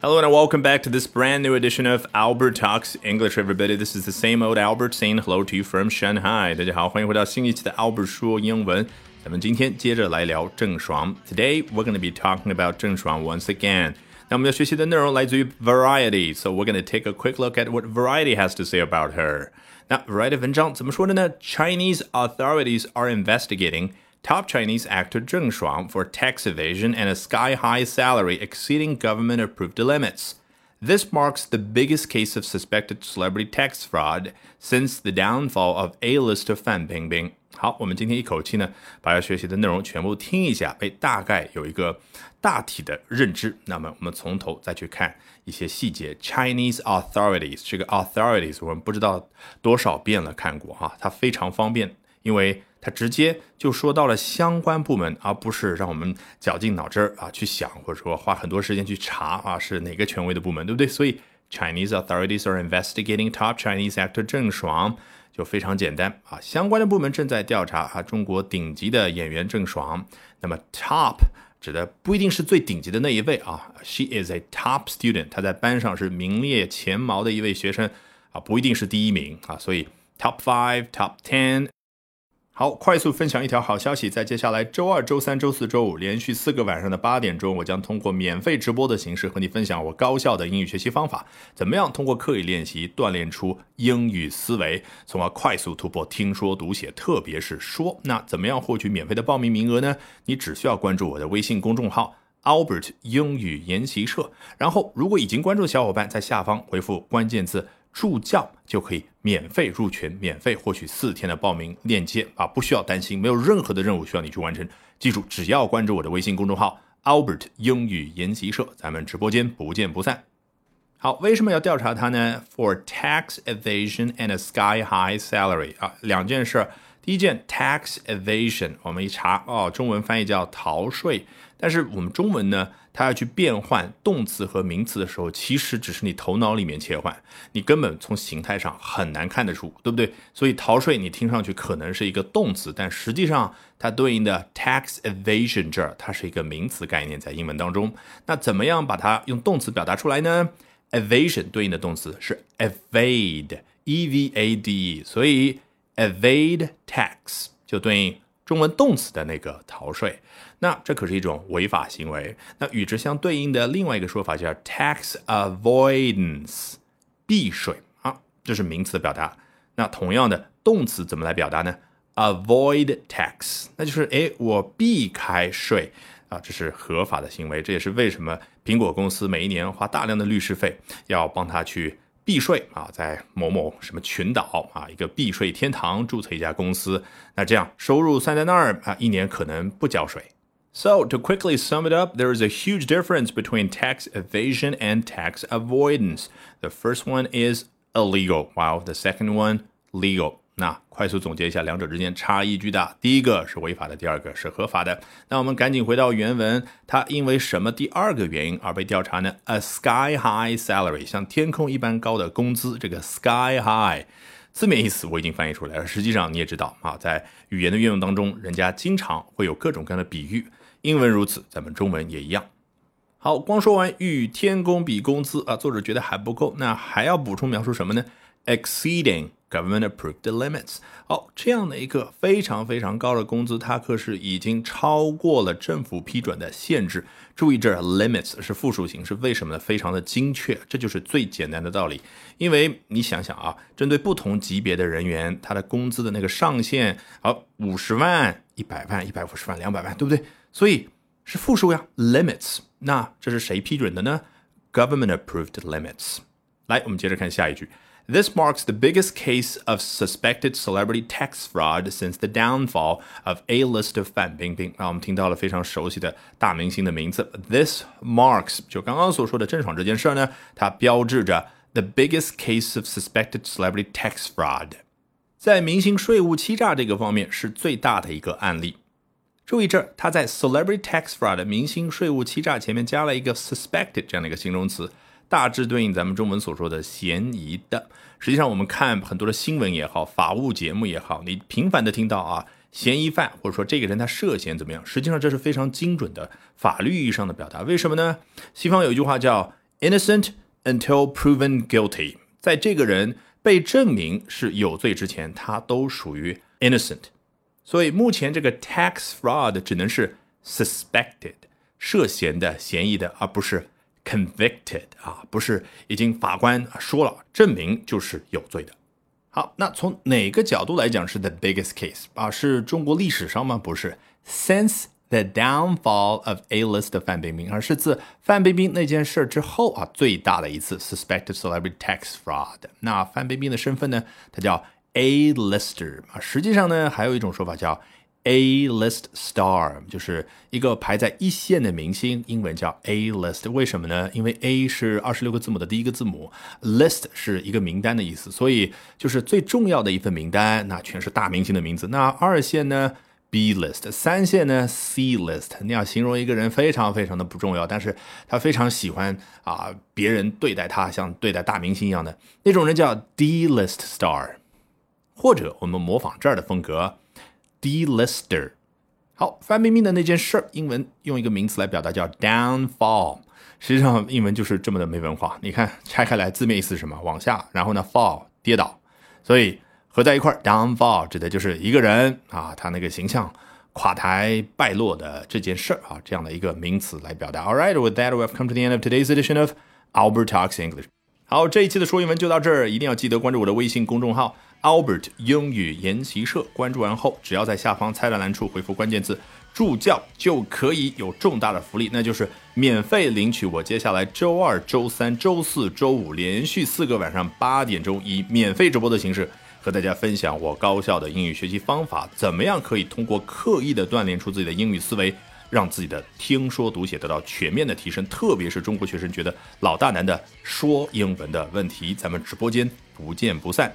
Hello and welcome back to this brand new edition of Albert Talks English, everybody. This is the same old Albert saying hello to you from Shanghai. 大家好，欢迎回到新一期的 Albert 说英文。咱们今天接着来聊郑爽。Today we're going to be talking about 郑爽 once again. 那我们要学习的内容来自于 Variety, so we're going to take a quick look at what Variety has to say about her. 那 Variety 文章怎么说的呢？Chinese authorities are investigating top Chinese actor Zheng Shuang for tax evasion and a sky high salary exceeding government approved limits. This marks the biggest case of suspected celebrity tax fraud since the downfall of A-lister Fan Bingbing. 好，我们今天一口气呢，把要学习的内容全部听一下，被大概有一个大体的认知。那么我们从头再去看一些细节。Chinese authorities 这个 authorities 我们不知道多少遍了看过哈，它非常方便，因为 他直接就说到了相关部门，而不是让我们绞尽脑汁儿啊去想，或者说花很多时间去查啊是哪个权威的部门，对不对？所以 Chinese authorities are investigating top Chinese actor 郑爽，就非常简单啊，相关的部门正在调查啊中国顶级的演员郑爽。那么 top 指的不一定是最顶级的那一位啊，she is a top student，她在班上是名列前茅的一位学生啊，不一定是第一名啊，所以 top five、top ten。好，快速分享一条好消息，在接下来周二、周三、周四周五连续四个晚上的八点钟，我将通过免费直播的形式和你分享我高效的英语学习方法。怎么样通过刻意练习锻炼出英语思维，从而快速突破听说读写，特别是说？那怎么样获取免费的报名名额呢？你只需要关注我的微信公众号 Albert 英语研习社，然后如果已经关注的小伙伴，在下方回复关键字。助教就可以免费入群，免费获取四天的报名链接啊！不需要担心，没有任何的任务需要你去完成。记住，只要关注我的微信公众号 Albert 英语研习社，咱们直播间不见不散。好，为什么要调查他呢？For tax evasion and sky high salary 啊，两件事。第一件 tax evasion，我们一查哦，中文翻译叫逃税，但是我们中文呢？它要去变换动词和名词的时候，其实只是你头脑里面切换，你根本从形态上很难看得出，对不对？所以逃税你听上去可能是一个动词，但实际上它对应的 tax evasion 这儿它是一个名词概念，在英文当中。那怎么样把它用动词表达出来呢？evasion 对应的动词是 evade，e v a d e，所以 evade tax 就对应中文动词的那个逃税。那这可是一种违法行为。那与之相对应的另外一个说法叫 tax avoidance，避税啊，这是名词的表达。那同样的动词怎么来表达呢？avoid tax，那就是哎，我避开税啊，这是合法的行为。这也是为什么苹果公司每一年花大量的律师费要帮他去避税啊，在某某什么群岛啊，一个避税天堂注册一家公司，那这样收入算在那儿啊，一年可能不交税。So, to quickly sum it up, there is a huge difference between tax evasion and tax avoidance. The first one is illegal, while the second one legal. 那快速总结一下，两者之间差异巨大。第一个是违法的，第二个是合法的。那我们赶紧回到原文，它因为什么第二个原因而被调查呢？A sky high salary，像天空一般高的工资。这个 sky high 字面意思我已经翻译出来了。实际上你也知道啊，在语言的运用当中，人家经常会有各种各样的比喻。英文如此，咱们中文也一样。好，光说完与天公比工资啊，作者觉得还不够，那还要补充描述什么呢？Exceeding government approved limits。好，这样的一个非常非常高的工资，它可是已经超过了政府批准的限制。注意，这 limits 是复数形，式为什么呢？非常的精确，这就是最简单的道理。因为你想想啊，针对不同级别的人员，他的工资的那个上限，好，五十万、一百万、一百五十万、两百万，对不对？所以是复数呀，limits。那这是谁批准的呢？Government approved limits。来，我们接着看下一句。This marks the biggest case of suspected celebrity tax fraud since the downfall of A-list of Fan Bingbing。啊，我们听到了非常熟悉的大明星的名字。This marks 就刚刚所说的郑爽这件事呢，它标志着 the biggest case of suspected celebrity tax fraud，在明星税务欺诈这个方面是最大的一个案例。 注意这儿，他在 celebrity tax fraud 明星税务欺诈前面加了一个 suspected 这样的一个形容词，大致对应咱们中文所说的嫌疑的。实际上，我们看很多的新闻也好，法务节目也好，你频繁的听到啊，嫌疑犯，或者说这个人他涉嫌怎么样，实际上这是非常精准的法律意义上的表达。为什么呢？西方有一句话叫 “innocent until proven guilty”，在这个人被证明是有罪之前，他都属于 innocent。所以目前这个 tax fraud 只能是 suspected，涉嫌的、嫌疑的，而不是 convicted 啊，不是已经法官说了证明就是有罪的。好，那从哪个角度来讲是 the biggest case 啊？是中国历史上吗？不是，since the downfall of A-list 范冰冰，而是自范冰冰那件事之后啊，最大的一次 suspected celebrity tax fraud。那范冰冰的身份呢？她叫 A-lister 啊。实际上呢，还有一种说法叫。A-list star 就是一个排在一线的明星，英文叫 A-list。为什么呢？因为 A 是二十六个字母的第一个字母，list 是一个名单的意思，所以就是最重要的一份名单，那全是大明星的名字。那二线呢，B-list；三线呢，C-list。你要形容一个人非常非常的不重要，但是他非常喜欢啊，别人对待他像对待大明星一样的那种人叫 D-list star，或者我们模仿这儿的风格。，delister 好，范冰冰的那件事儿，英文用一个名词来表达叫 downfall。实际上，英文就是这么的没文化。你看，拆开来字面意思是什么？往下，然后呢，fall 跌倒，所以合在一块儿，downfall 指的就是一个人啊，他那个形象垮台败落的这件事儿啊，这样的一个名词来表达。All right, with that, we've come to the end of today's edition of Albert Talks English。好，这一期的说英文就到这儿，一定要记得关注我的微信公众号。Albert 英语研习社，关注完后，只要在下方菜单栏处回复关键字“助教”，就可以有重大的福利，那就是免费领取我接下来周二、周三、周四周五连续四个晚上八点钟以免费直播的形式和大家分享我高效的英语学习方法，怎么样可以通过刻意的锻炼出自己的英语思维，让自己的听说读写得到全面的提升，特别是中国学生觉得老大难的说英文的问题，咱们直播间不见不散。